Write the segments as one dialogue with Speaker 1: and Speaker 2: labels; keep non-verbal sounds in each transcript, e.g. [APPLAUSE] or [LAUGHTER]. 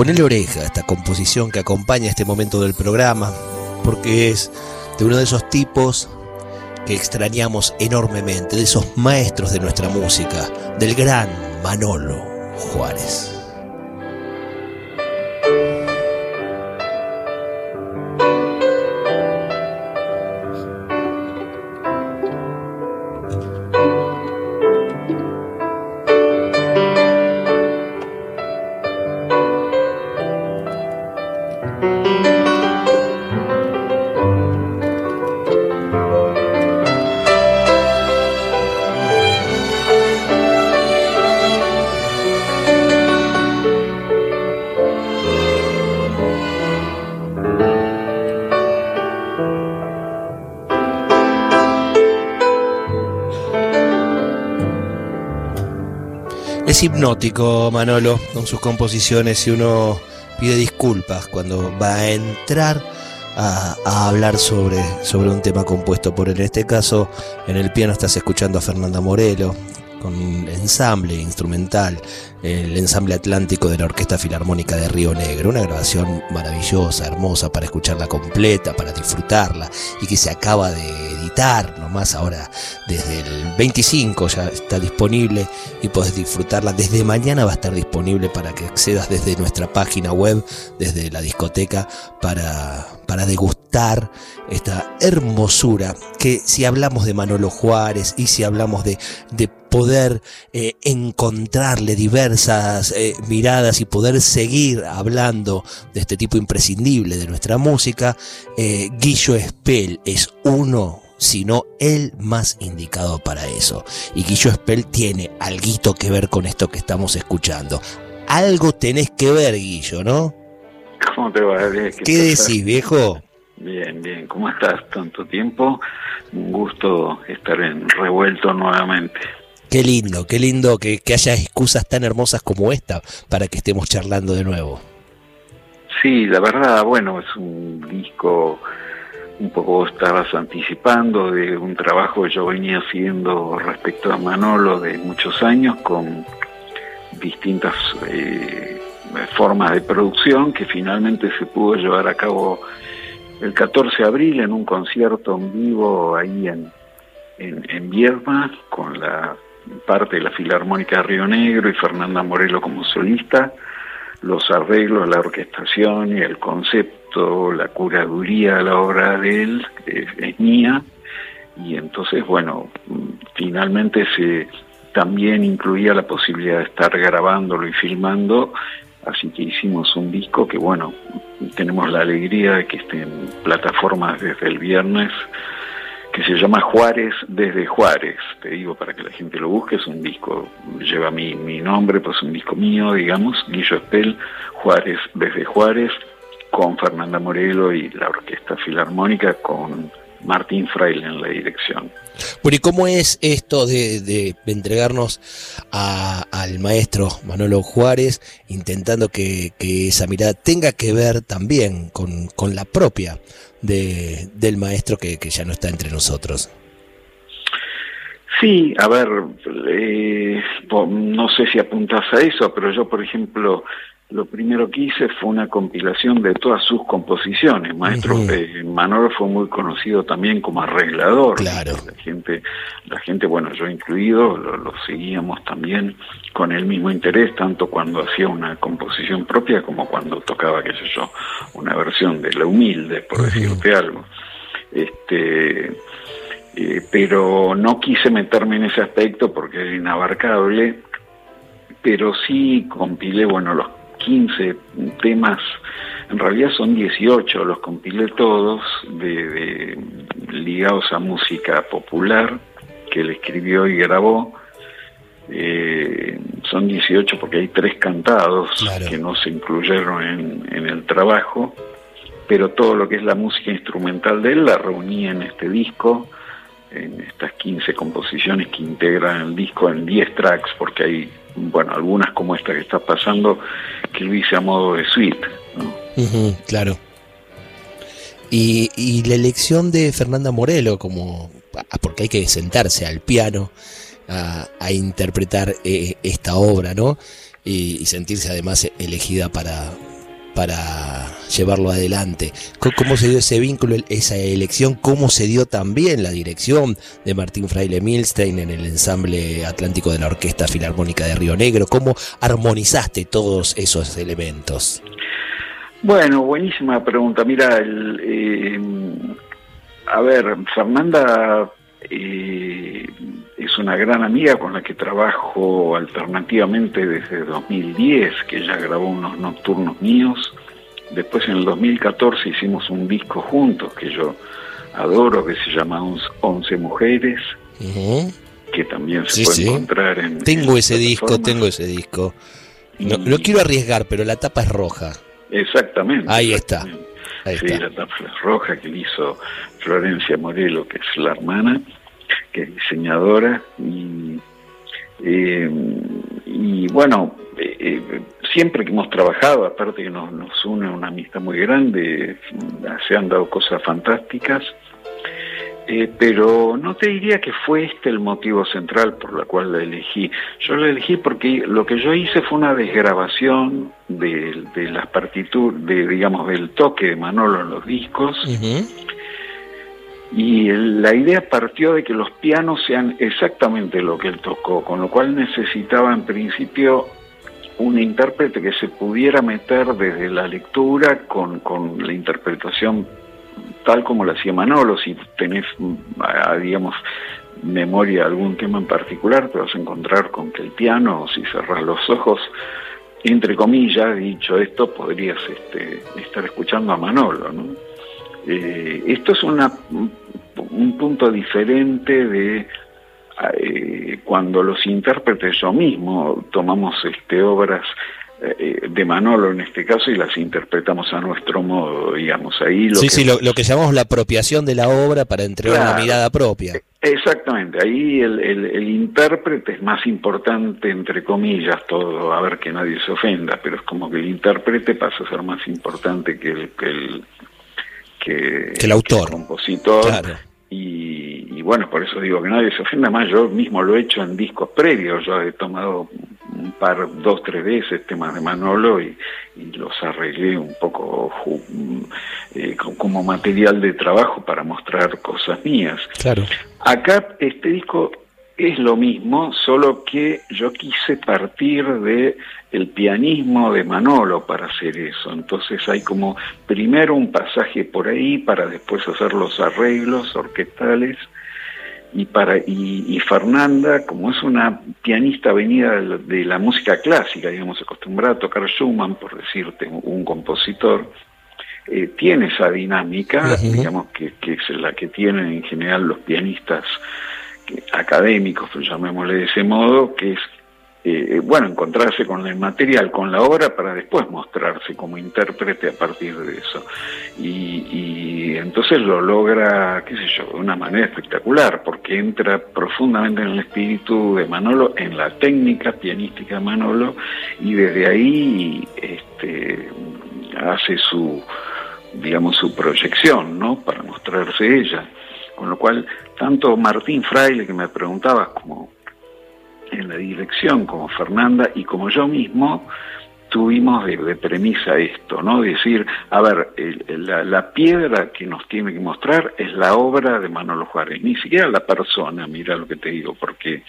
Speaker 1: Ponele oreja a esta composición que acompaña este momento del programa, porque es de uno de esos tipos que extrañamos enormemente, de esos maestros de nuestra música, del gran Manolo Juárez. Hipnótico Manolo con sus composiciones y uno pide disculpas cuando va a entrar a, a, hablar sobre, sobre un tema compuesto por él. En este caso, en el piano estás escuchando a Fernanda Morelo con ensamble instrumental, el ensamble atlántico de la Orquesta Filarmónica de Río Negro, una grabación maravillosa, hermosa para escucharla completa, para disfrutarla y que se acaba de editar nomás ahora desde el 25 ya está disponible y podés disfrutarla. Desde mañana va a estar disponible para que accedas desde nuestra página web, desde la discoteca para para degustar esta hermosura que si hablamos de Manolo Juárez y si hablamos de, de poder eh, encontrarle diversas eh, miradas y poder seguir hablando de este tipo imprescindible de nuestra música, eh, Guillo Espel es uno sino el más indicado para eso. Y Guillo Espel tiene algo que ver con esto que estamos escuchando. Algo tenés que ver, Guillo, ¿no?
Speaker 2: ¿Cómo te va? ¿Qué,
Speaker 1: ¿Qué decís, viejo?
Speaker 2: Bien, bien. ¿Cómo estás? Tanto tiempo. Un gusto estar en revuelto nuevamente.
Speaker 1: Qué lindo, qué lindo que, que, haya excusas tan hermosas como esta para que estemos charlando de nuevo.
Speaker 2: Sí, la verdad, bueno, es un disco, un poco estabas anticipando de un trabajo que yo venía haciendo respecto a Manolo de muchos años con distintas eh, formas de producción que finalmente se pudo llevar a cabo el 14 de abril en un concierto en vivo ahí en, en, en Vierma con la parte de la Filarmónica de Río Negro y Fernanda Morelo como solista, los arreglos, la orquestación y el concepto, la curaduría de la obra de él es, es mía. Y entonces bueno, finalmente se también incluía la posibilidad de estar grabándolo y filmando Así que hicimos un disco que, bueno, tenemos la alegría de que esté en plataformas desde el viernes, que se llama Juárez desde Juárez. Te digo para que la gente lo busque, es un disco, lleva mi, mi nombre, pues un disco mío, digamos, Guillo Espel, Juárez desde Juárez, con Fernanda Morelo y la Orquesta Filarmónica, con Martín Fraile en la dirección.
Speaker 1: Bueno, ¿y cómo es esto de, de entregarnos a, al maestro Manolo Juárez, intentando que, esa mirada tenga que ver también con, la propia de, del maestro que, que, ya no está entre nosotros?
Speaker 2: Sí, a ver, eh, no sé si apuntas a eso, pero yo, por ejemplo, lo primero que hice fue una compilación de todas sus composiciones. Maestro uh -huh. Manolo fue muy conocido también como arreglador.
Speaker 1: Claro.
Speaker 2: La gente, la gente, bueno, yo incluido, lo, lo, seguíamos también con el mismo interés, tanto cuando hacía una composición propia como cuando tocaba, qué sé yo, una versión de La Humilde, por uh -huh. decirte algo. Este, eh, pero no quise meterme en ese aspecto porque era inabarcable, pero sí compilé, bueno, los 15 temas, en realidad son 18, los compilé todos, de, de, ligados a música popular, que él escribió y grabó. Eh, son 18 porque hay tres cantados que no se incluyeron en, en, el trabajo, pero todo lo que es la música instrumental de él la reunía en este disco, en estas 15 composiciones que integran el disco en 10 tracks, porque hay, bueno, algunas como esta que está pasando, que lo hice a modo de suite.
Speaker 1: claro. Y, y la elección de Fernanda Morelo como ah, porque hay que sentarse al piano a, interpretar eh, esta obra, ¿no? Y, sentirse además elegida para, para llevarlo adelante. ¿Cómo se dio ese vínculo, esa elección? ¿Cómo se dio también la dirección de Martín Fraile Milstein en el ensamble atlántico de la Orquesta Filarmónica de Río Negro? ¿Cómo armonizaste todos esos elementos?
Speaker 2: Bueno, buenísima pregunta. Mira, el, eh, a ver, Fernanda eh, es una gran amiga con la que trabajo alternativamente desde 2010, que ella grabó unos nocturnos míos. Después en el 2014 hicimos un disco juntos que yo adoro, que se llama Once Mujeres, que también se puede encontrar en...
Speaker 1: Tengo ese disco, tengo ese disco. No, no, quiero arriesgar, pero la tapa es roja.
Speaker 2: Exactamente.
Speaker 1: Ahí está.
Speaker 2: sí, la tapa es roja que hizo Florencia Morelo, que es la hermana que es diseñadora y, eh, y bueno, eh, eh, siempre que hemos trabajado, aparte que nos, nos une una amistad muy grande, se han dado cosas fantásticas, pero no te diría que fue este el motivo central por la cual la elegí. Yo la elegí porque lo que yo hice fue una desgrabación de, de las partituras, de, digamos, del toque de Manolo en los discos. Y la idea partió de que los pianos sean exactamente lo que él tocó, con lo cual necesitaba en principio un intérprete que se pudiera meter desde la lectura con, con la interpretación tal como la hacía Manolo. Si tenés, digamos, memoria de algún tema en particular, te vas a encontrar con que el piano, si cerras los ojos, entre comillas, dicho esto, podrías este, estar escuchando a Manolo, ¿no? Eh, esto es una, un punto diferente de eh, cuando los intérpretes yo mismo tomamos este, obras eh, de Manolo en este caso y las interpretamos a nuestro modo, digamos. Ahí
Speaker 1: lo sí, que, sí, lo, que llamamos la apropiación de la obra para entregar una mirada propia.
Speaker 2: Exactamente, ahí el, el, intérprete es más importante, entre comillas, todo, a ver que nadie se ofenda, pero es como que el intérprete pasa a ser más importante que el, que el, que,
Speaker 1: el autor.
Speaker 2: compositor. Y, bueno, por eso digo que nadie se ofenda más. Yo mismo lo he hecho en discos previos. Yo he tomado un par, dos, tres veces temas de Manolo y, los arreglé un poco eh, como material de trabajo para mostrar cosas mías.
Speaker 1: Claro.
Speaker 2: Acá este disco es lo mismo, solo que yo quise partir de el pianismo de Manolo para hacer eso. Entonces hay como primero un pasaje por ahí para después hacer los arreglos orquestales y para y, Fernanda como es una pianista venida de la, música clásica, digamos acostumbrada a tocar Schumann, por decirte, un, compositor. Eh, tiene esa dinámica, digamos, que, que es la que tienen en general los pianistas académicos, pues llamémosle de ese modo, que es, eh, bueno, encontrarse con el material, con la obra, para después mostrarse como intérprete a partir de eso. Y, entonces lo logra, qué sé yo, de una manera espectacular, porque entra profundamente en el espíritu de Manolo, en la técnica pianística de Manolo, y desde ahí este, hace su digamos su proyección, ¿no? Para mostrarse ella. Con lo cual, tanto Martín Fraile, que me preguntabas, como en la dirección, como Fernanda y como yo mismo, tuvimos de, premisa esto, ¿no? Decir, a ver, la, piedra que nos tiene que mostrar es la obra de Manolo Juárez, ni siquiera la persona, mira lo que te digo, porque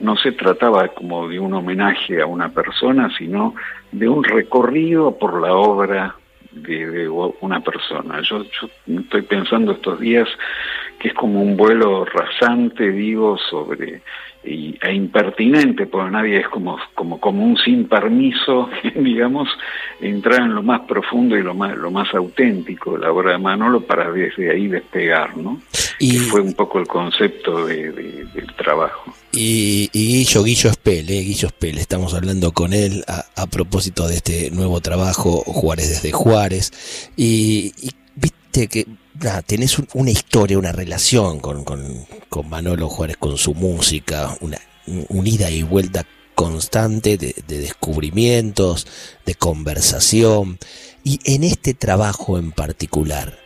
Speaker 2: no se trataba como de un homenaje a una persona, sino de un recorrido por la obra de, una persona. Yo, yo estoy pensando estos días que es como un vuelo rasante, digo, sobre y, e impertinente, porque nadie es como, como, como un sin permiso, [LAUGHS] digamos, entrar en lo más profundo y lo más, lo más auténtico de la obra de Manolo para desde ahí despegar, ¿no? Y fue un poco el concepto de, del trabajo.
Speaker 1: Y, y, Guillo, Guillo Espele, Guillo Espele, estamos hablando con él a, a propósito de este nuevo trabajo, Juárez desde Juárez, y, y viste que tenés una historia, una relación con, con, Manolo Juárez, con su música, una, ida y vuelta constante de, descubrimientos, de conversación. Y en este trabajo en particular,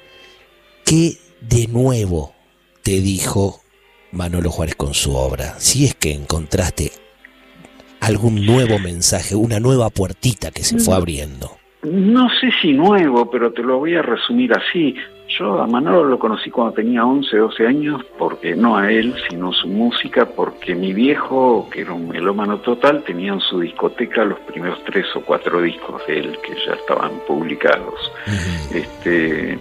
Speaker 1: ¿qué de nuevo te dijo Manolo Juárez con su obra? Si es que encontraste algún nuevo mensaje, una nueva puertita que se fue abriendo.
Speaker 2: No sé si nuevo, pero te lo voy a resumir así. Yo a Manolo lo conocí cuando tenía 11, 12 años, porque no a él, sino su música, porque mi viejo, que era un melómano total, tenía en su discoteca los primeros tres o cuatro discos de él que ya estaban publicados. este,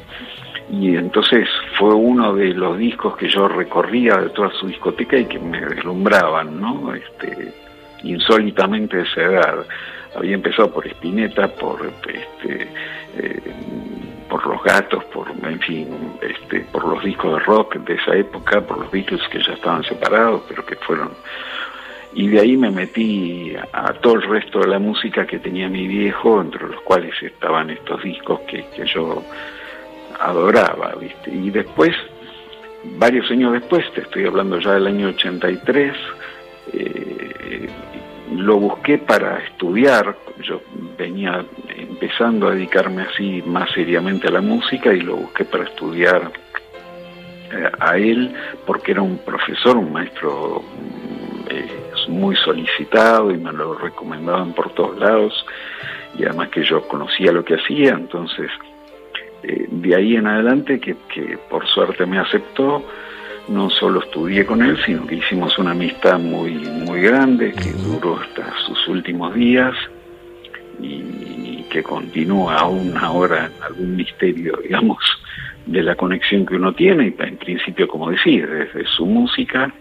Speaker 2: y entonces fue uno de los discos que yo recorría de toda su discoteca y que me deslumbraban, ¿no? Este, insólitamente de esa edad. Había empezado por Spinetta, por este, eh, por los gatos, por, en fin, este, por los discos de rock de esa época, por los Beatles que ya estaban separados, pero que fueron... Y de ahí me metí a, todo el resto de la música que tenía mi viejo, entre los cuales estaban estos discos que, yo adoraba, ¿viste? Y después, varios años después, te estoy hablando ya del año 83, eh, lo busqué para estudiar, yo venía empezando a dedicarme así más seriamente a la música y lo busqué para estudiar eh, a él porque era un profesor, un maestro eh, muy solicitado y me lo recomendaban por todos lados. Y además que yo conocía lo que hacía, entonces eh, de ahí en adelante que, que por suerte me aceptó, no solo estudié con él, sino que hicimos una amistad muy, muy grande que duró hasta sus últimos días y que continúa aún ahora algún misterio, [LAUGHS] digamos, de la conexión que uno tiene, y en principio, como decir, desde su música.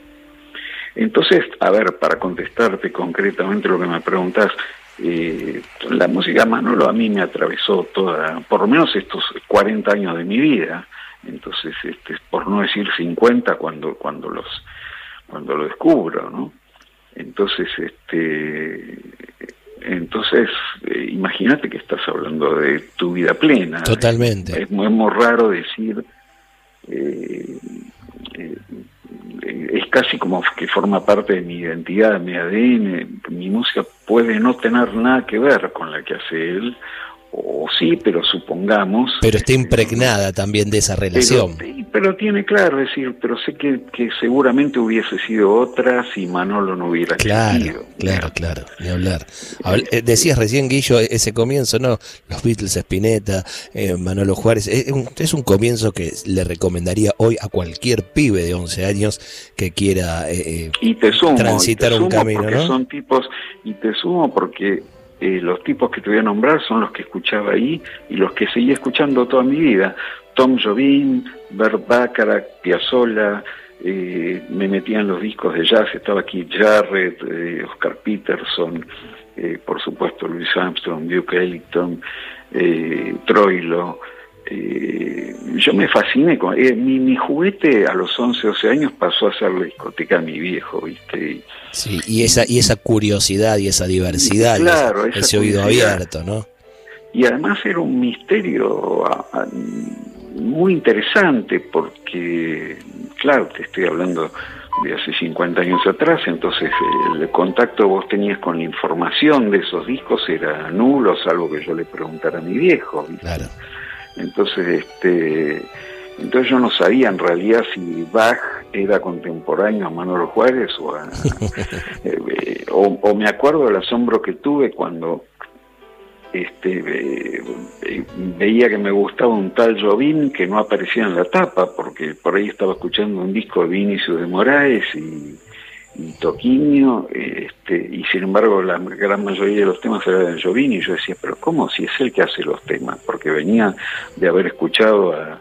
Speaker 2: Entonces, a ver, para contestarte concretamente lo que me preguntas, eh, la música Manolo a mí me atravesó toda, por lo menos estos 40 años de mi vida entonces este por no decir 50 cuando cuando los cuando lo descubro no entonces este entonces eh, imagínate que estás hablando de tu vida plena.
Speaker 1: Totalmente.
Speaker 2: Es, muy, muy raro decir eh, eh, es casi como que forma parte de mi identidad, de mi ADN. Mi música puede no tener nada que ver con la que hace él, o sí, pero supongamos.
Speaker 1: Pero está impregnada también de esa relación.
Speaker 2: Pero, tiene claro, es decir, pero sé que, que, seguramente hubiese sido otra si Manolo no hubiera
Speaker 1: Claro, claro, claro, ni hablar. Eh, decías recién, Guillo, e-, ese comienzo, ¿no? Los Beatles, Spinetta, eh, Manolo Juárez, es un, es un, comienzo que le recomendaría hoy a cualquier pibe de 11 años que quiera eh,
Speaker 2: y te sumo,
Speaker 1: transitar un camino, ¿no?
Speaker 2: Son tipos, y te sumo porque eh, los tipos que te voy a nombrar son los que escuchaba ahí y los que seguí escuchando toda mi vida. Tom Jobim, Bert Bacharach, Piazzolla, eh, me metían los discos de jazz, estaba aquí Jarrett, eh, Oscar Peterson, por supuesto Louis Armstrong, Duke Ellington, Troilo, eh, yo me fasciné con eh, mi, mi, juguete a los 11, 12 años pasó a ser la discoteca de mi viejo, ¿viste?
Speaker 1: Sí, y esa, y esa curiosidad y esa diversidad, claro, ese oído abierto, ¿no?
Speaker 2: Y además era un misterio muy interesante porque, claro, te estoy hablando de hace 50 años atrás, entonces el contacto vos tenías con la información de esos discos era nulo, salvo que yo le preguntara a mi viejo. Claro. Entonces, este, entonces yo no sabía en realidad si Bach era contemporáneo a Manuel Juárez o, [LAUGHS] eh, o, me acuerdo del asombro que tuve cuando este, eh, veía que me gustaba un tal Jobim que no aparecía en la tapa, porque por ahí estaba escuchando un disco de Vinicius de Moraes y y Toquinho, este, y sin embargo la gran mayoría de los temas eran de Jovini, y yo decía, pero ¿cómo si es él que hace los temas? Porque venía de haber escuchado a,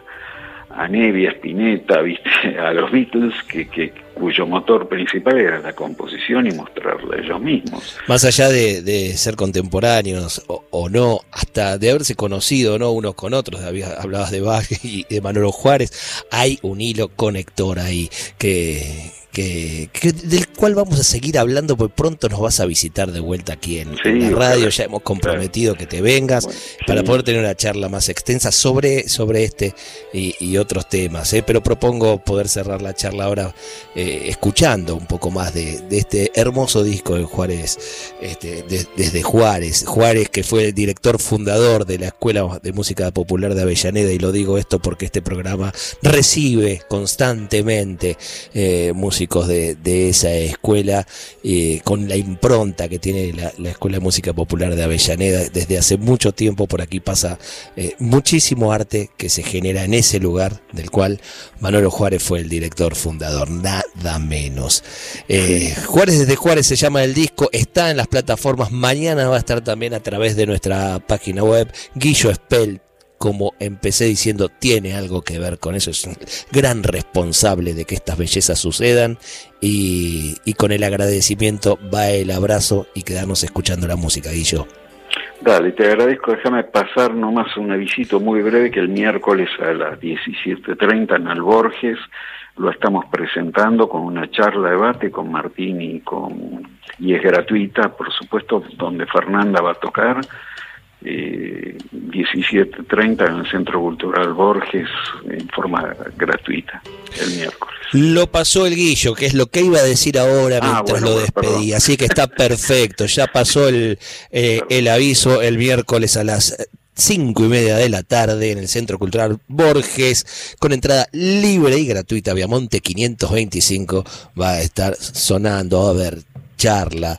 Speaker 2: a Nevia, Spinetta, ¿viste? [LAUGHS] a los Beatles, que, que, cuyo motor principal era la composición y mostrarla ellos mismos.
Speaker 1: Más allá de, ser contemporáneos o, no, hasta de haberse conocido ¿no? unos con otros, hablabas de Bach y de Manolo Juárez, hay un hilo conector ahí que, que, del cual vamos a seguir hablando, porque pronto nos vas a visitar de vuelta aquí en, la radio. Ya hemos comprometido que te vengas para poder tener una charla más extensa sobre, sobre este y, otros temas. ¿eh? Pero propongo poder cerrar la charla ahora eh, escuchando un poco más de, este hermoso disco de Juárez, este, desde Juárez. Juárez, que fue el director fundador de la Escuela de Música Popular de Avellaneda, y lo digo esto porque este programa recibe constantemente eh, música de, esa escuela, eh, con la impronta que tiene la, Escuela de Música Popular de Avellaneda. Desde hace mucho tiempo por aquí pasa eh, muchísimo arte que se genera en ese lugar, del cual Manolo Juárez fue el director fundador, nada menos. Eh, Juárez desde Juárez se llama el disco, está en las plataformas, mañana va a estar también a través de nuestra página web, Guillo Spell como empecé diciendo, tiene algo que ver con eso, es un gran responsable de que estas bellezas sucedan y, con el agradecimiento va el abrazo y quedarnos escuchando la música, Guillo.
Speaker 2: Dale, te agradezco, déjame pasar nomás un avisito muy breve que el miércoles a las 17.30 en Alborges lo estamos presentando con una charla debate con Martín y con y es gratuita, por supuesto, donde Fernanda va a tocar eh, 17.30 en el Centro Cultural Borges en forma gratuita el miércoles.
Speaker 1: Lo pasó el guillo, que es lo que iba a decir ahora ah, mientras lo despedí, así que está perfecto, ya pasó el, eh, el aviso el miércoles a las cinco y media de la tarde en el Centro Cultural Borges, con entrada libre y gratuita. Viamonte 525 va a estar sonando, a ver, charla.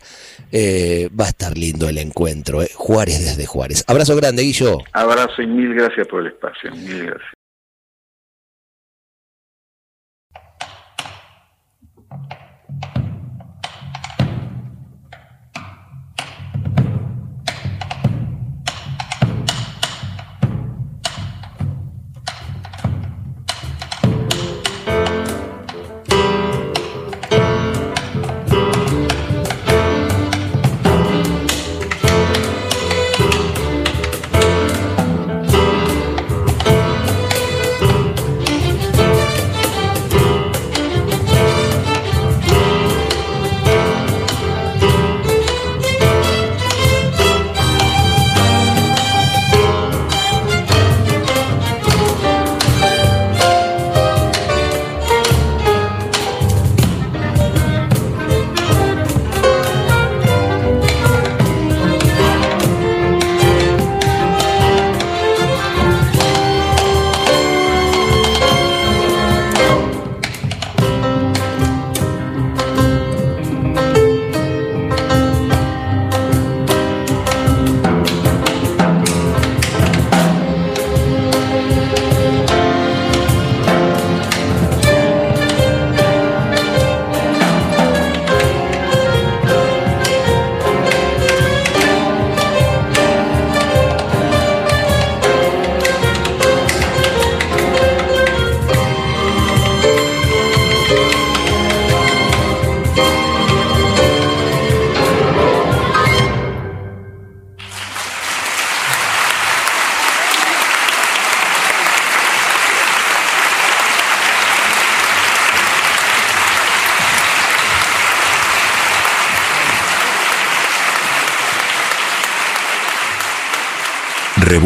Speaker 1: Eh, va a estar lindo el encuentro. Eh. Juárez desde Juárez. Abrazo grande, Guillo.
Speaker 2: Abrazo y mil gracias por el espacio. Mil gracias.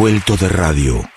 Speaker 3: Revuelto de radio.